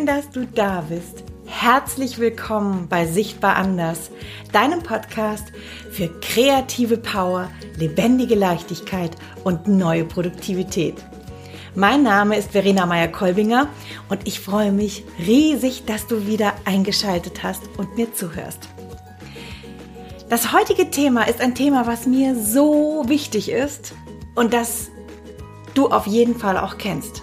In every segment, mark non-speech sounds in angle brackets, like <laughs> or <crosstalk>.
Schön, dass du da bist. Herzlich willkommen bei Sichtbar Anders, deinem Podcast für kreative Power, lebendige Leichtigkeit und neue Produktivität. Mein Name ist Verena Meyer-Kolbinger und ich freue mich riesig, dass du wieder eingeschaltet hast und mir zuhörst. Das heutige Thema ist ein Thema, was mir so wichtig ist und das du auf jeden Fall auch kennst.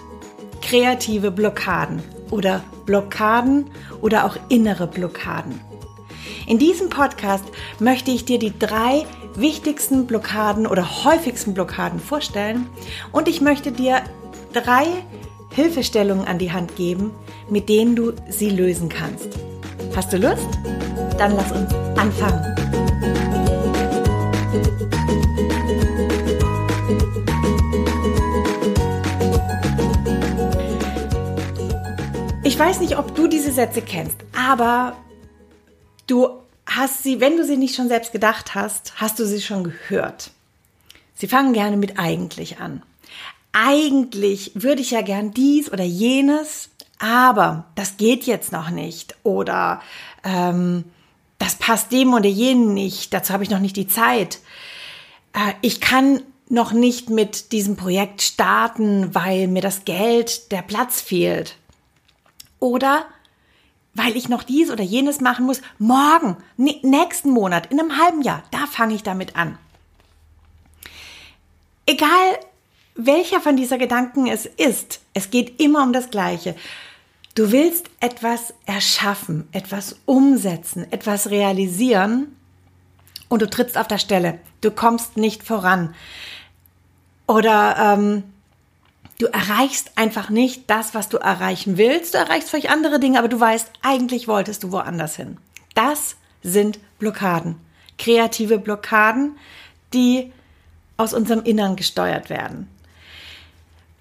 Kreative Blockaden oder Blockaden oder auch innere Blockaden. In diesem Podcast möchte ich dir die drei wichtigsten Blockaden oder häufigsten Blockaden vorstellen und ich möchte dir drei Hilfestellungen an die Hand geben, mit denen du sie lösen kannst. Hast du Lust? Dann lass uns anfangen. Ich weiß nicht, ob du diese Sätze kennst, aber du hast sie, wenn du sie nicht schon selbst gedacht hast, hast du sie schon gehört. Sie fangen gerne mit eigentlich an. Eigentlich würde ich ja gern dies oder jenes, aber das geht jetzt noch nicht. Oder ähm, das passt dem oder jenen nicht, dazu habe ich noch nicht die Zeit. Äh, ich kann noch nicht mit diesem Projekt starten, weil mir das Geld, der Platz fehlt. Oder weil ich noch dies oder jenes machen muss, morgen, nächsten Monat, in einem halben Jahr, da fange ich damit an. Egal welcher von dieser Gedanken es ist, es geht immer um das Gleiche. Du willst etwas erschaffen, etwas umsetzen, etwas realisieren und du trittst auf der Stelle. Du kommst nicht voran. Oder ähm, Du erreichst einfach nicht das, was du erreichen willst. Du erreichst vielleicht andere Dinge, aber du weißt, eigentlich wolltest du woanders hin. Das sind Blockaden. Kreative Blockaden, die aus unserem Innern gesteuert werden.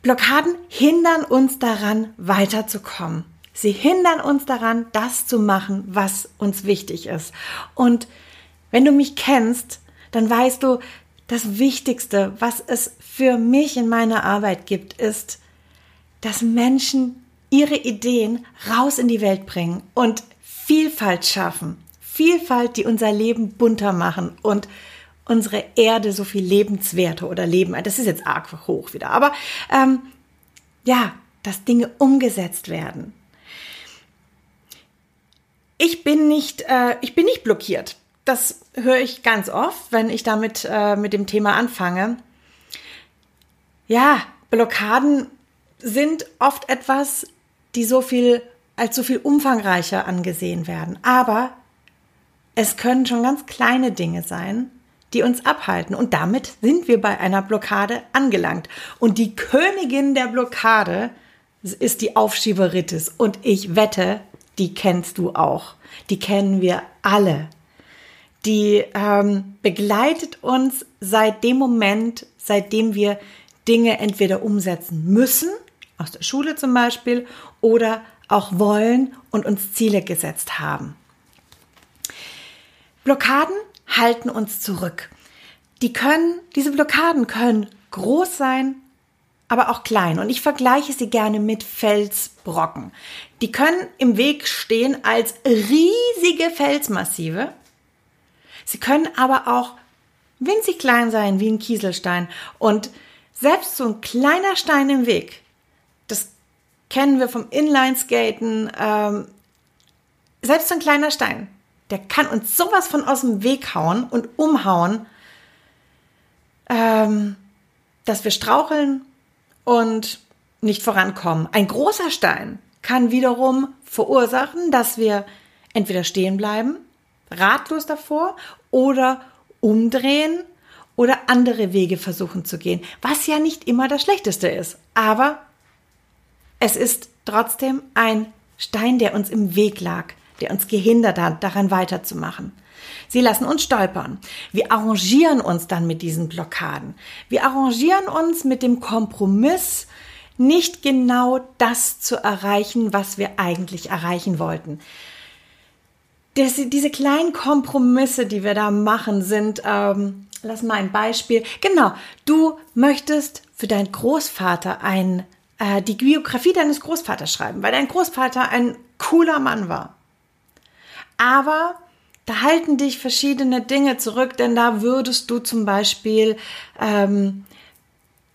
Blockaden hindern uns daran, weiterzukommen. Sie hindern uns daran, das zu machen, was uns wichtig ist. Und wenn du mich kennst, dann weißt du, das Wichtigste, was es für mich in meiner Arbeit gibt, ist, dass Menschen ihre Ideen raus in die Welt bringen und Vielfalt schaffen. Vielfalt, die unser Leben bunter machen und unsere Erde so viel lebenswerter oder Leben. Das ist jetzt arg hoch wieder, aber ähm, ja, dass Dinge umgesetzt werden. Ich bin nicht, äh, ich bin nicht blockiert das höre ich ganz oft, wenn ich damit äh, mit dem Thema anfange. Ja, Blockaden sind oft etwas, die so viel als so viel umfangreicher angesehen werden. Aber es können schon ganz kleine Dinge sein, die uns abhalten. Und damit sind wir bei einer Blockade angelangt. Und die Königin der Blockade ist die Aufschieberitis. Und ich wette, die kennst du auch. Die kennen wir alle die ähm, begleitet uns seit dem Moment, seitdem wir Dinge entweder umsetzen müssen, aus der Schule zum Beispiel, oder auch wollen und uns Ziele gesetzt haben. Blockaden halten uns zurück. Die können, diese Blockaden können groß sein, aber auch klein. Und ich vergleiche sie gerne mit Felsbrocken. Die können im Weg stehen als riesige Felsmassive Sie können aber auch winzig klein sein wie ein Kieselstein. Und selbst so ein kleiner Stein im Weg, das kennen wir vom Inlineskaten, ähm, selbst so ein kleiner Stein, der kann uns sowas von aus dem Weg hauen und umhauen, ähm, dass wir straucheln und nicht vorankommen. Ein großer Stein kann wiederum verursachen, dass wir entweder stehen bleiben ratlos davor oder umdrehen oder andere Wege versuchen zu gehen, was ja nicht immer das Schlechteste ist. Aber es ist trotzdem ein Stein, der uns im Weg lag, der uns gehindert hat, daran weiterzumachen. Sie lassen uns stolpern. Wir arrangieren uns dann mit diesen Blockaden. Wir arrangieren uns mit dem Kompromiss, nicht genau das zu erreichen, was wir eigentlich erreichen wollten das, diese kleinen Kompromisse, die wir da machen, sind, ähm, lass mal ein Beispiel. Genau, du möchtest für deinen Großvater ein äh, die Biografie deines Großvaters schreiben, weil dein Großvater ein cooler Mann war. Aber da halten dich verschiedene Dinge zurück, denn da würdest du zum Beispiel ähm,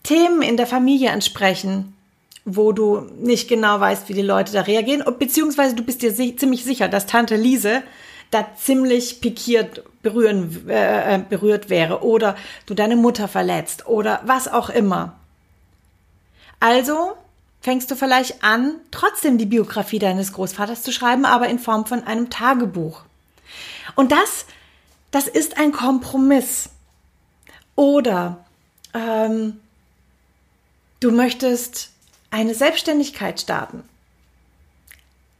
Themen in der Familie ansprechen, wo du nicht genau weißt, wie die Leute da reagieren, beziehungsweise du bist dir ziemlich sicher, dass Tante Liese da ziemlich pikiert berühren, äh, berührt wäre oder du deine Mutter verletzt oder was auch immer. Also fängst du vielleicht an, trotzdem die Biografie deines Großvaters zu schreiben, aber in Form von einem Tagebuch. Und das, das ist ein Kompromiss. Oder ähm, du möchtest eine Selbstständigkeit starten.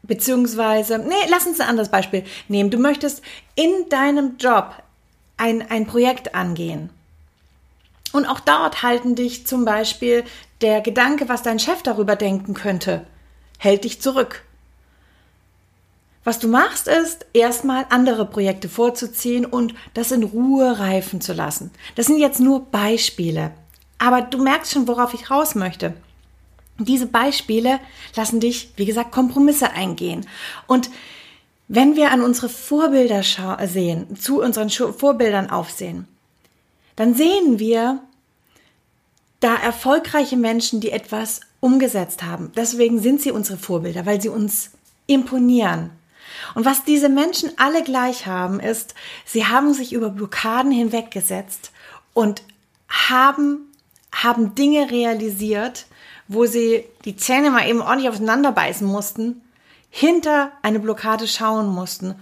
Beziehungsweise, nee, lass uns ein anderes Beispiel nehmen. Du möchtest in deinem Job ein, ein Projekt angehen. Und auch dort halten dich zum Beispiel der Gedanke, was dein Chef darüber denken könnte, hält dich zurück. Was du machst, ist erstmal andere Projekte vorzuziehen und das in Ruhe reifen zu lassen. Das sind jetzt nur Beispiele. Aber du merkst schon, worauf ich raus möchte. Diese Beispiele lassen dich, wie gesagt, Kompromisse eingehen. Und wenn wir an unsere Vorbilder sehen, zu unseren Vorbildern aufsehen, dann sehen wir da erfolgreiche Menschen, die etwas umgesetzt haben. Deswegen sind sie unsere Vorbilder, weil sie uns imponieren. Und was diese Menschen alle gleich haben, ist, sie haben sich über Blockaden hinweggesetzt und haben, haben Dinge realisiert, wo sie die Zähne mal eben ordentlich auseinanderbeißen mussten, hinter eine Blockade schauen mussten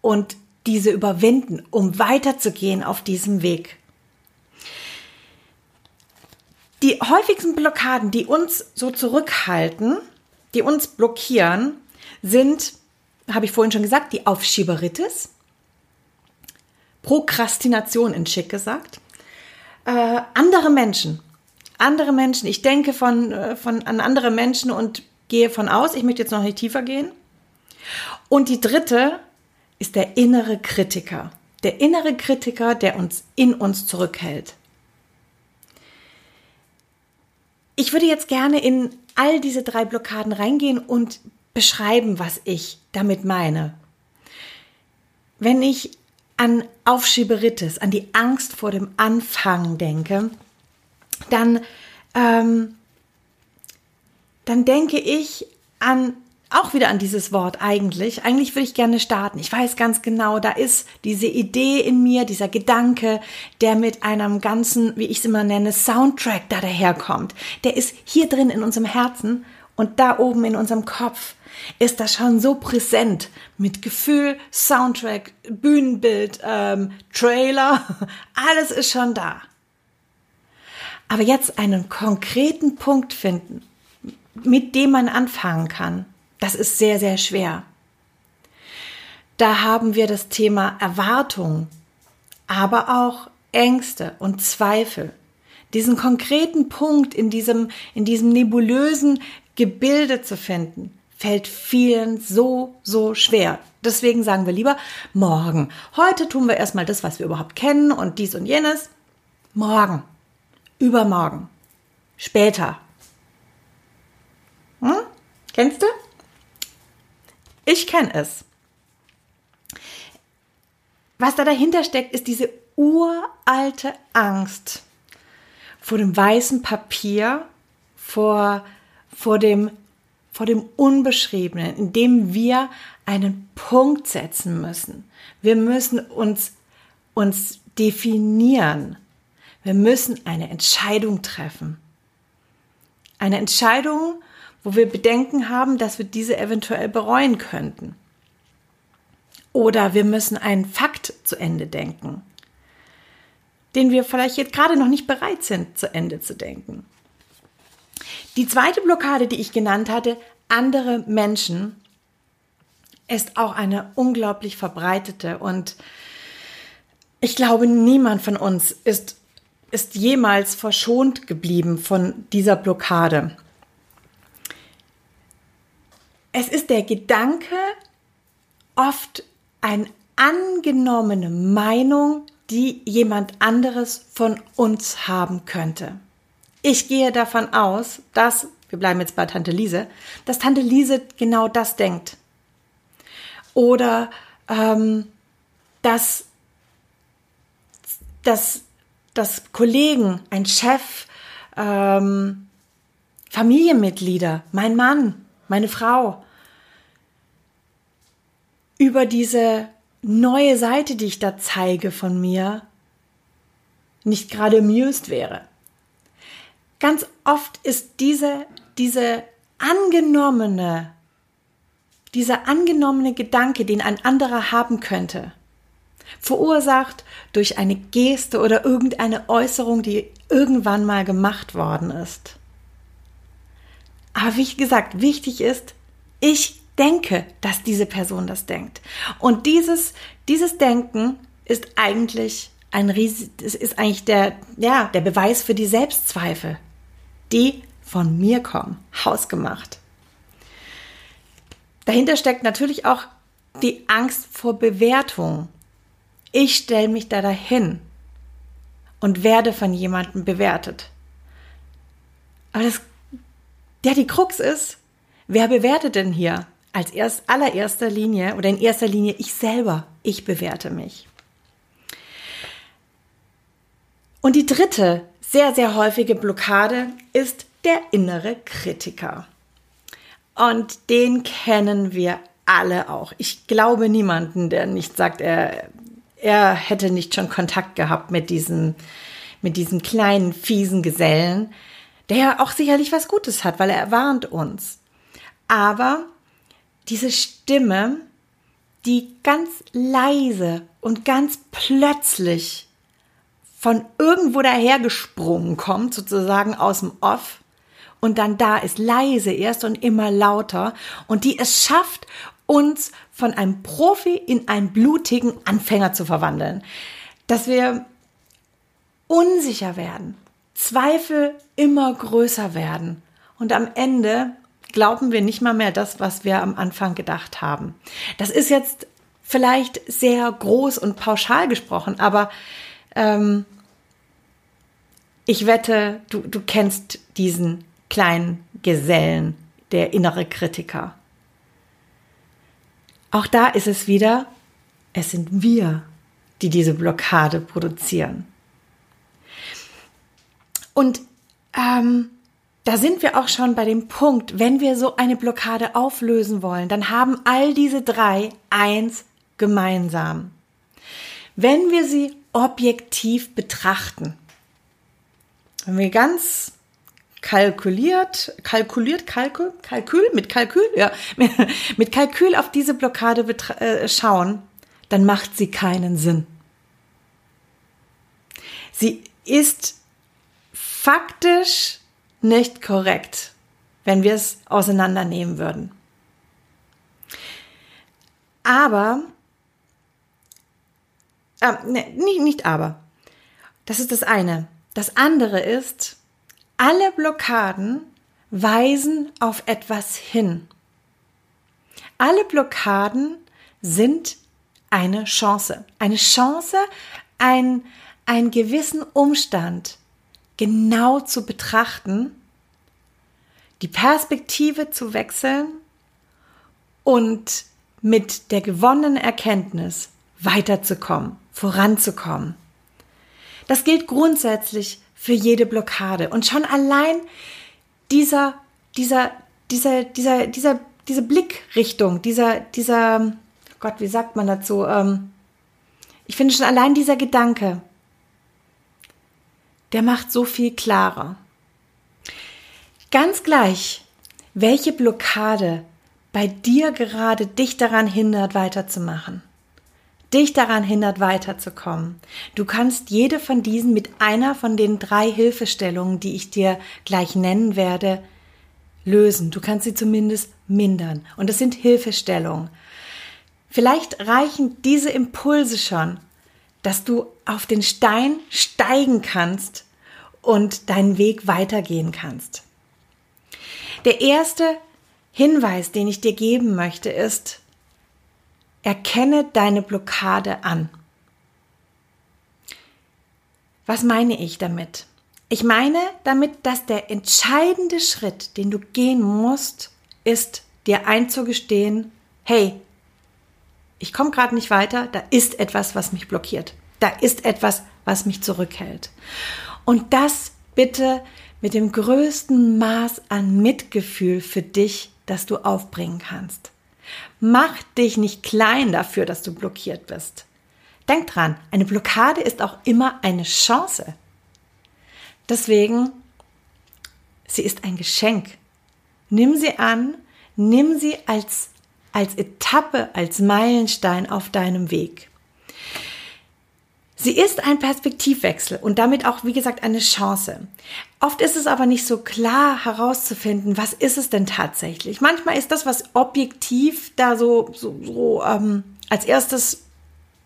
und diese überwinden, um weiterzugehen auf diesem Weg. Die häufigsten Blockaden, die uns so zurückhalten, die uns blockieren, sind, habe ich vorhin schon gesagt, die Aufschieberitis, Prokrastination in Schick gesagt, äh, andere Menschen, andere Menschen. Ich denke von, äh, von, an andere Menschen und gehe von aus, ich möchte jetzt noch nicht tiefer gehen. Und die dritte ist der innere Kritiker. Der innere Kritiker, der uns in uns zurückhält. Ich würde jetzt gerne in all diese drei Blockaden reingehen und beschreiben, was ich damit meine. Wenn ich an Aufschieberitis, an die Angst vor dem Anfang denke, dann, ähm, dann denke ich an auch wieder an dieses Wort eigentlich. Eigentlich würde ich gerne starten. Ich weiß ganz genau, da ist diese Idee in mir, dieser Gedanke, der mit einem ganzen, wie ich es immer nenne, Soundtrack da daherkommt. Der ist hier drin in unserem Herzen und da oben in unserem Kopf ist das schon so präsent mit Gefühl, Soundtrack, Bühnenbild, ähm, Trailer. <laughs> Alles ist schon da. Aber jetzt einen konkreten Punkt finden, mit dem man anfangen kann, das ist sehr, sehr schwer. Da haben wir das Thema Erwartung, aber auch Ängste und Zweifel. Diesen konkreten Punkt in diesem, in diesem nebulösen Gebilde zu finden, fällt vielen so, so schwer. Deswegen sagen wir lieber morgen. Heute tun wir erstmal das, was wir überhaupt kennen und dies und jenes. Morgen übermorgen, später. Hm? Kennst du? Ich kenne es. Was da dahinter steckt, ist diese uralte Angst vor dem weißen Papier, vor, vor, dem, vor dem Unbeschriebenen, in dem wir einen Punkt setzen müssen. Wir müssen uns, uns definieren. Wir müssen eine Entscheidung treffen. Eine Entscheidung, wo wir Bedenken haben, dass wir diese eventuell bereuen könnten. Oder wir müssen einen Fakt zu Ende denken, den wir vielleicht jetzt gerade noch nicht bereit sind, zu Ende zu denken. Die zweite Blockade, die ich genannt hatte, andere Menschen, ist auch eine unglaublich verbreitete und ich glaube, niemand von uns ist ist jemals verschont geblieben von dieser Blockade. Es ist der Gedanke, oft eine angenommene Meinung, die jemand anderes von uns haben könnte. Ich gehe davon aus, dass wir bleiben jetzt bei Tante Lise, dass Tante Lise genau das denkt. Oder ähm, dass, dass, dass Kollegen, ein Chef, ähm, Familienmitglieder, mein Mann, meine Frau, über diese neue Seite, die ich da zeige von mir, nicht gerade amused wäre. Ganz oft ist diese, diese angenommene, dieser angenommene Gedanke, den ein anderer haben könnte, verursacht durch eine Geste oder irgendeine Äußerung, die irgendwann mal gemacht worden ist. Aber wie gesagt, wichtig ist, ich denke, dass diese Person das denkt. Und dieses, dieses Denken ist eigentlich ein Ries es ist eigentlich der, ja, der Beweis für die Selbstzweifel, die von mir kommen, hausgemacht. Dahinter steckt natürlich auch die Angst vor Bewertung. Ich stelle mich da dahin und werde von jemandem bewertet. Aber das, ja, die Krux ist, wer bewertet denn hier? Als erst allererster Linie oder in erster Linie ich selber. Ich bewerte mich. Und die dritte sehr, sehr häufige Blockade ist der innere Kritiker. Und den kennen wir alle auch. Ich glaube niemanden, der nicht sagt, er, er hätte nicht schon Kontakt gehabt mit diesem, mit diesem kleinen, fiesen Gesellen, der ja auch sicherlich was Gutes hat, weil er warnt uns. Aber diese Stimme, die ganz leise und ganz plötzlich von irgendwo dahergesprungen kommt, sozusagen aus dem Off, und dann da ist leise erst und immer lauter und die es schafft, uns von einem Profi in einen blutigen Anfänger zu verwandeln. Dass wir unsicher werden, Zweifel immer größer werden und am Ende glauben wir nicht mal mehr das, was wir am Anfang gedacht haben. Das ist jetzt vielleicht sehr groß und pauschal gesprochen, aber ähm, ich wette, du, du kennst diesen kleinen Gesellen, der innere Kritiker. Auch da ist es wieder, es sind wir, die diese Blockade produzieren. Und ähm, da sind wir auch schon bei dem Punkt, wenn wir so eine Blockade auflösen wollen, dann haben all diese drei eins gemeinsam. Wenn wir sie objektiv betrachten, wenn wir ganz kalkuliert, kalkuliert, Kalkül, Kalkül, mit Kalkül, ja, <laughs> mit Kalkül auf diese Blockade äh, schauen, dann macht sie keinen Sinn. Sie ist faktisch nicht korrekt, wenn wir es auseinandernehmen würden. Aber, äh, ne, nicht, nicht aber, das ist das eine. Das andere ist, alle Blockaden weisen auf etwas hin. Alle Blockaden sind eine Chance. Eine Chance, ein, einen gewissen Umstand genau zu betrachten, die Perspektive zu wechseln und mit der gewonnenen Erkenntnis weiterzukommen, voranzukommen. Das gilt grundsätzlich für jede Blockade. Und schon allein dieser, dieser, dieser, dieser, dieser, diese Blickrichtung, dieser, dieser, Gott, wie sagt man dazu? Ähm, ich finde schon allein dieser Gedanke, der macht so viel klarer. Ganz gleich, welche Blockade bei dir gerade dich daran hindert, weiterzumachen dich daran hindert, weiterzukommen. Du kannst jede von diesen mit einer von den drei Hilfestellungen, die ich dir gleich nennen werde, lösen. Du kannst sie zumindest mindern. Und das sind Hilfestellungen. Vielleicht reichen diese Impulse schon, dass du auf den Stein steigen kannst und deinen Weg weitergehen kannst. Der erste Hinweis, den ich dir geben möchte, ist, Erkenne deine Blockade an. Was meine ich damit? Ich meine damit, dass der entscheidende Schritt, den du gehen musst, ist dir einzugestehen, hey, ich komme gerade nicht weiter, da ist etwas, was mich blockiert. Da ist etwas, was mich zurückhält. Und das bitte mit dem größten Maß an Mitgefühl für dich, das du aufbringen kannst. Mach dich nicht klein dafür, dass du blockiert bist. Denk dran, eine Blockade ist auch immer eine Chance. Deswegen, sie ist ein Geschenk. Nimm sie an, nimm sie als, als Etappe, als Meilenstein auf deinem Weg. Sie ist ein Perspektivwechsel und damit auch, wie gesagt, eine Chance. Oft ist es aber nicht so klar herauszufinden, was ist es denn tatsächlich. Manchmal ist das, was objektiv da so, so, so ähm, als erstes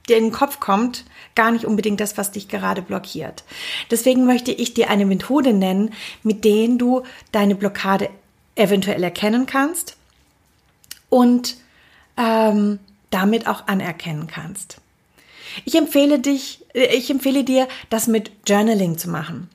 dir in den Kopf kommt, gar nicht unbedingt das, was dich gerade blockiert. Deswegen möchte ich dir eine Methode nennen, mit denen du deine Blockade eventuell erkennen kannst und ähm, damit auch anerkennen kannst. Ich empfehle dich, äh, ich empfehle dir, das mit Journaling zu machen.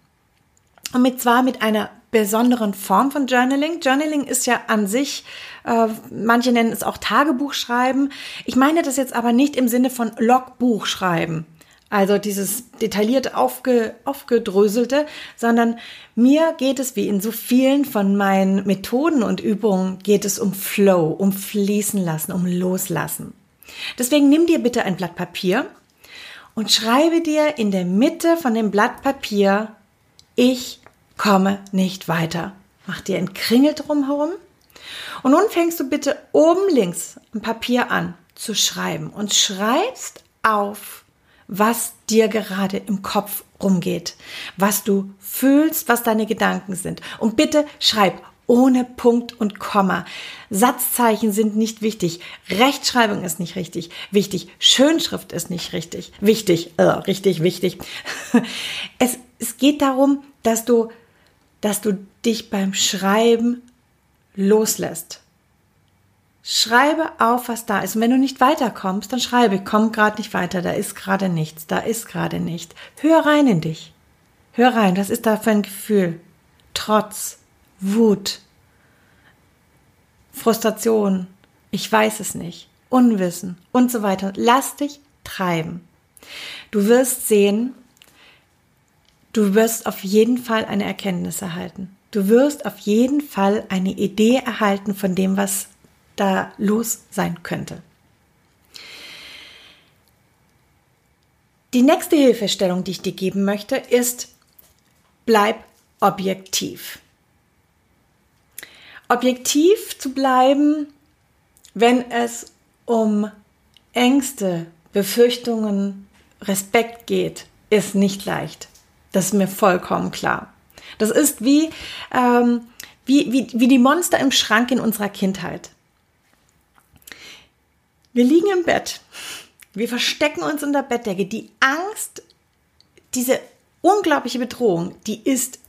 Und mit zwar mit einer besonderen Form von Journaling. Journaling ist ja an sich, äh, manche nennen es auch Tagebuch schreiben. Ich meine das jetzt aber nicht im Sinne von Logbuch schreiben. Also dieses detailliert aufge, aufgedröselte, sondern mir geht es wie in so vielen von meinen Methoden und Übungen geht es um Flow, um fließen lassen, um loslassen. Deswegen nimm dir bitte ein Blatt Papier und schreibe dir in der Mitte von dem Blatt Papier, ich komme nicht weiter. Mach dir ein Kringel drumherum. Und nun fängst du bitte oben links am Papier an zu schreiben und schreibst auf, was dir gerade im Kopf rumgeht, was du fühlst, was deine Gedanken sind. Und bitte schreib ohne Punkt und Komma. Satzzeichen sind nicht wichtig. Rechtschreibung ist nicht richtig. Wichtig. Schönschrift ist nicht richtig. Wichtig. Äh, richtig, wichtig. <laughs> Es, es geht darum, dass du dass du dich beim Schreiben loslässt. Schreibe auf, was da ist. Und wenn du nicht weiterkommst, dann schreibe, komm gerade nicht weiter, da ist gerade nichts, da ist gerade nicht. Hör rein in dich. Hör rein, was ist da für ein Gefühl? Trotz, Wut, Frustration, ich weiß es nicht, Unwissen und so weiter. Lass dich treiben. Du wirst sehen, Du wirst auf jeden Fall eine Erkenntnis erhalten. Du wirst auf jeden Fall eine Idee erhalten von dem, was da los sein könnte. Die nächste Hilfestellung, die ich dir geben möchte, ist, bleib objektiv. Objektiv zu bleiben, wenn es um Ängste, Befürchtungen, Respekt geht, ist nicht leicht. Das ist mir vollkommen klar. Das ist wie, ähm, wie, wie, wie die Monster im Schrank in unserer Kindheit. Wir liegen im Bett. Wir verstecken uns unter Bettdecke. Die Angst, diese unglaubliche Bedrohung, die ist,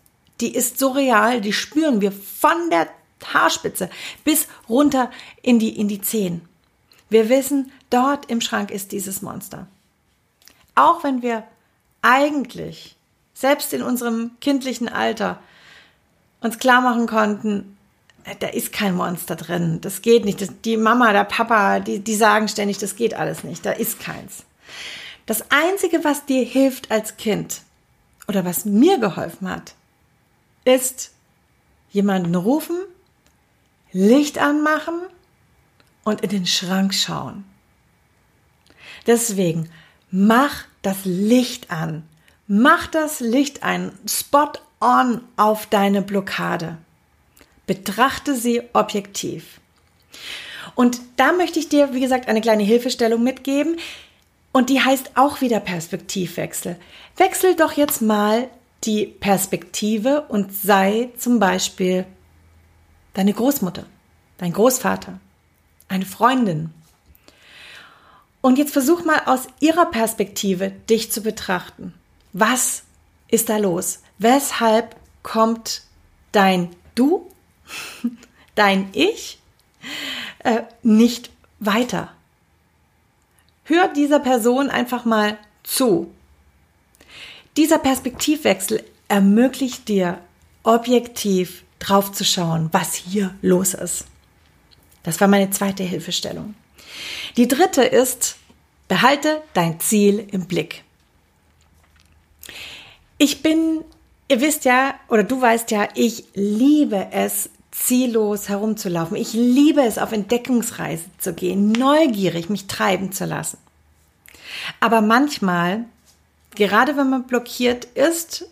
die ist so real, die spüren wir von der Haarspitze bis runter in die, in die Zehen. Wir wissen, dort im Schrank ist dieses Monster. Auch wenn wir eigentlich selbst in unserem kindlichen Alter, uns klar machen konnten, äh, da ist kein Monster drin, das geht nicht. Das, die Mama, der Papa, die, die sagen ständig, das geht alles nicht, da ist keins. Das Einzige, was dir hilft als Kind oder was mir geholfen hat, ist jemanden rufen, Licht anmachen und in den Schrank schauen. Deswegen mach das Licht an. Mach das Licht ein, spot on auf deine Blockade. Betrachte sie objektiv. Und da möchte ich dir, wie gesagt, eine kleine Hilfestellung mitgeben. Und die heißt auch wieder Perspektivwechsel. Wechsel doch jetzt mal die Perspektive und sei zum Beispiel deine Großmutter, dein Großvater, eine Freundin. Und jetzt versuch mal aus ihrer Perspektive dich zu betrachten. Was ist da los? Weshalb kommt dein Du, <laughs> dein Ich äh, nicht weiter? Hör dieser Person einfach mal zu. Dieser Perspektivwechsel ermöglicht dir objektiv drauf zu schauen, was hier los ist. Das war meine zweite Hilfestellung. Die dritte ist, behalte dein Ziel im Blick. Ich bin, ihr wisst ja, oder du weißt ja, ich liebe es, ziellos herumzulaufen. Ich liebe es, auf Entdeckungsreise zu gehen, neugierig mich treiben zu lassen. Aber manchmal, gerade wenn man blockiert ist,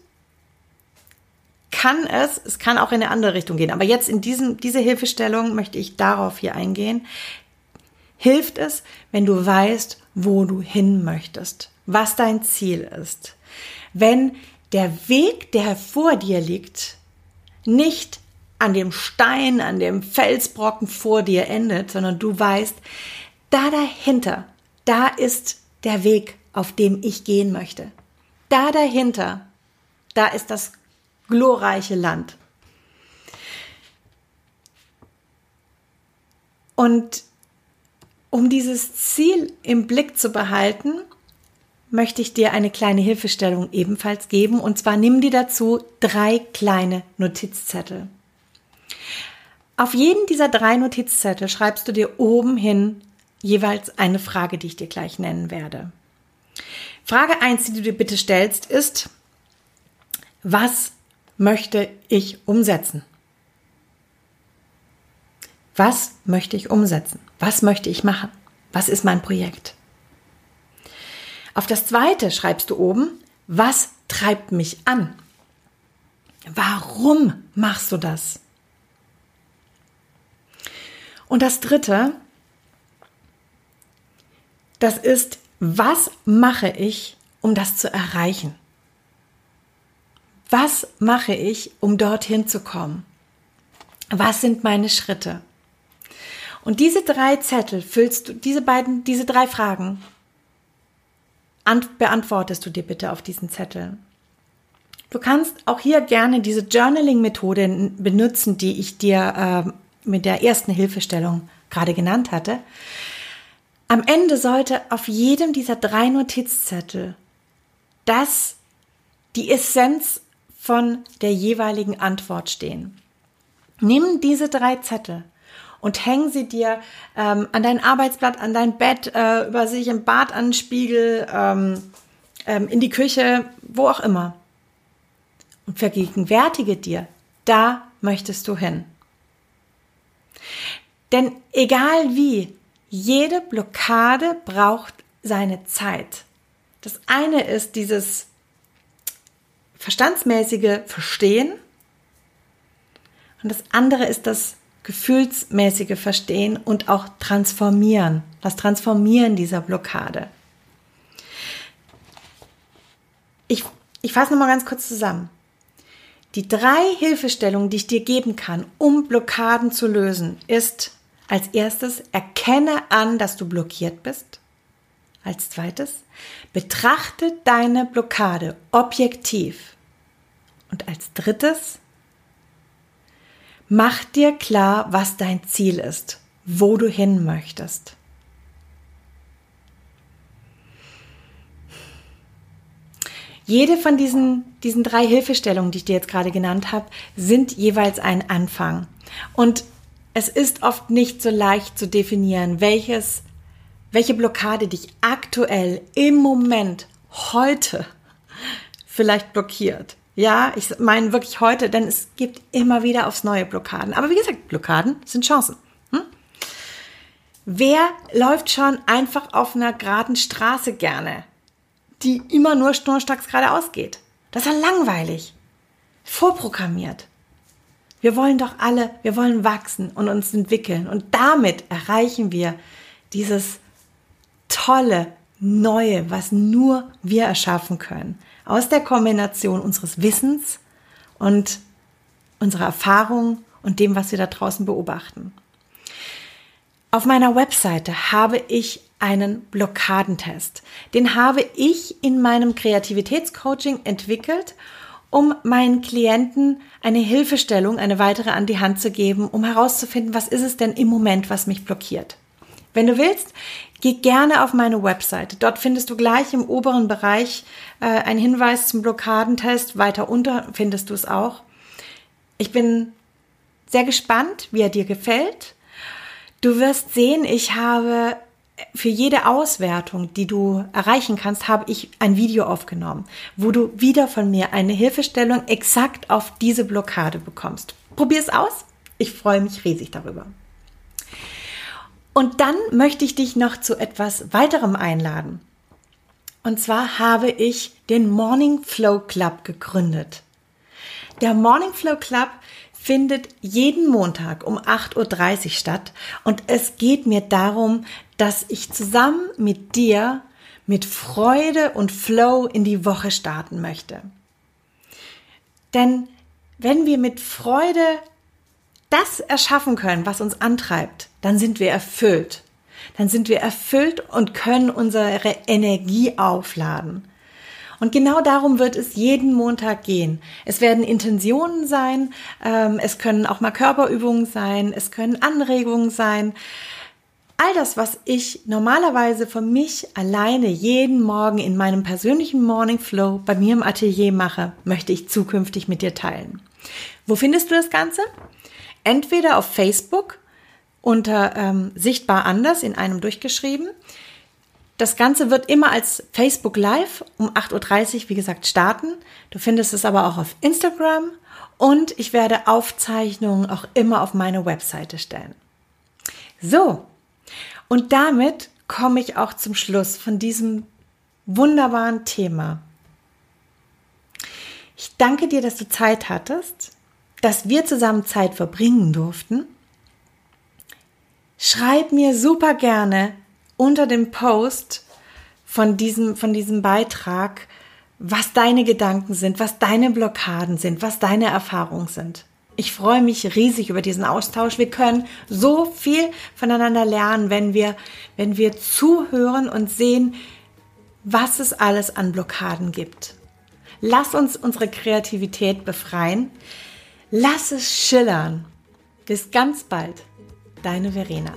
kann es, es kann auch in eine andere Richtung gehen. Aber jetzt in diesem, diese Hilfestellung möchte ich darauf hier eingehen. Hilft es, wenn du weißt, wo du hin möchtest, was dein Ziel ist. Wenn der Weg, der vor dir liegt, nicht an dem Stein, an dem Felsbrocken vor dir endet, sondern du weißt, da dahinter, da ist der Weg, auf dem ich gehen möchte. Da dahinter, da ist das glorreiche Land. Und um dieses Ziel im Blick zu behalten, möchte ich dir eine kleine Hilfestellung ebenfalls geben. Und zwar nimm dir dazu drei kleine Notizzettel. Auf jeden dieser drei Notizzettel schreibst du dir oben hin jeweils eine Frage, die ich dir gleich nennen werde. Frage eins, die du dir bitte stellst, ist, was möchte ich umsetzen? Was möchte ich umsetzen? Was möchte ich machen? Was ist mein Projekt? Auf das zweite schreibst du oben, was treibt mich an? Warum machst du das? Und das dritte, das ist, was mache ich, um das zu erreichen? Was mache ich, um dorthin zu kommen? Was sind meine Schritte? Und diese drei Zettel füllst du, diese beiden, diese drei Fragen beantwortest du dir bitte auf diesen Zettel. Du kannst auch hier gerne diese Journaling-Methode benutzen, die ich dir äh, mit der ersten Hilfestellung gerade genannt hatte. Am Ende sollte auf jedem dieser drei Notizzettel das die Essenz von der jeweiligen Antwort stehen. Nimm diese drei Zettel und häng sie dir ähm, an dein Arbeitsblatt, an dein Bett, äh, über sich im Bad an den Spiegel, ähm, ähm, in die Küche, wo auch immer. Und vergegenwärtige dir, da möchtest du hin. Denn egal wie, jede Blockade braucht seine Zeit. Das eine ist dieses verstandsmäßige Verstehen und das andere ist das gefühlsmäßige Verstehen und auch Transformieren, das Transformieren dieser Blockade. Ich, ich fasse nochmal ganz kurz zusammen. Die drei Hilfestellungen, die ich dir geben kann, um Blockaden zu lösen, ist als erstes, erkenne an, dass du blockiert bist. Als zweites, betrachte deine Blockade objektiv. Und als drittes, mach dir klar, was dein Ziel ist, wo du hin möchtest. Jede von diesen, diesen drei Hilfestellungen, die ich dir jetzt gerade genannt habe, sind jeweils ein Anfang. Und es ist oft nicht so leicht zu definieren, welches, welche Blockade dich aktuell im Moment heute vielleicht blockiert. Ja, ich meine wirklich heute, denn es gibt immer wieder aufs neue Blockaden. Aber wie gesagt, Blockaden sind Chancen. Hm? Wer läuft schon einfach auf einer geraden Straße gerne, die immer nur schnurstracks geradeaus geht? Das ist ja langweilig. Vorprogrammiert. Wir wollen doch alle, wir wollen wachsen und uns entwickeln. Und damit erreichen wir dieses tolle, neue, was nur wir erschaffen können. Aus der Kombination unseres Wissens und unserer Erfahrung und dem, was wir da draußen beobachten. Auf meiner Webseite habe ich einen Blockadentest. Den habe ich in meinem Kreativitätscoaching entwickelt um meinen Klienten eine Hilfestellung, eine weitere an die Hand zu geben, um herauszufinden, was ist es denn im Moment, was mich blockiert. Wenn du willst, geh gerne auf meine Website. Dort findest du gleich im oberen Bereich äh, einen Hinweis zum Blockadentest. Weiter unter findest du es auch. Ich bin sehr gespannt, wie er dir gefällt. Du wirst sehen, ich habe für jede Auswertung, die du erreichen kannst, habe ich ein Video aufgenommen, wo du wieder von mir eine Hilfestellung exakt auf diese Blockade bekommst. Probier es aus. Ich freue mich riesig darüber. Und dann möchte ich dich noch zu etwas weiterem einladen. Und zwar habe ich den Morning Flow Club gegründet. Der Morning Flow Club findet jeden Montag um 8.30 Uhr statt und es geht mir darum, dass ich zusammen mit dir mit Freude und Flow in die Woche starten möchte. Denn wenn wir mit Freude das erschaffen können, was uns antreibt, dann sind wir erfüllt. Dann sind wir erfüllt und können unsere Energie aufladen. Und genau darum wird es jeden Montag gehen. Es werden Intentionen sein, ähm, es können auch mal Körperübungen sein, es können Anregungen sein. All das, was ich normalerweise für mich alleine jeden Morgen in meinem persönlichen Morning Flow bei mir im Atelier mache, möchte ich zukünftig mit dir teilen. Wo findest du das Ganze? Entweder auf Facebook unter ähm, Sichtbar anders in einem durchgeschrieben das Ganze wird immer als Facebook Live um 8.30 Uhr, wie gesagt, starten. Du findest es aber auch auf Instagram und ich werde Aufzeichnungen auch immer auf meine Webseite stellen. So, und damit komme ich auch zum Schluss von diesem wunderbaren Thema. Ich danke dir, dass du Zeit hattest, dass wir zusammen Zeit verbringen durften. Schreib mir super gerne unter dem Post von diesem, von diesem Beitrag, was deine Gedanken sind, was deine Blockaden sind, was deine Erfahrungen sind. Ich freue mich riesig über diesen Austausch. Wir können so viel voneinander lernen, wenn wir, wenn wir zuhören und sehen, was es alles an Blockaden gibt. Lass uns unsere Kreativität befreien. Lass es schillern. Bis ganz bald. Deine Verena.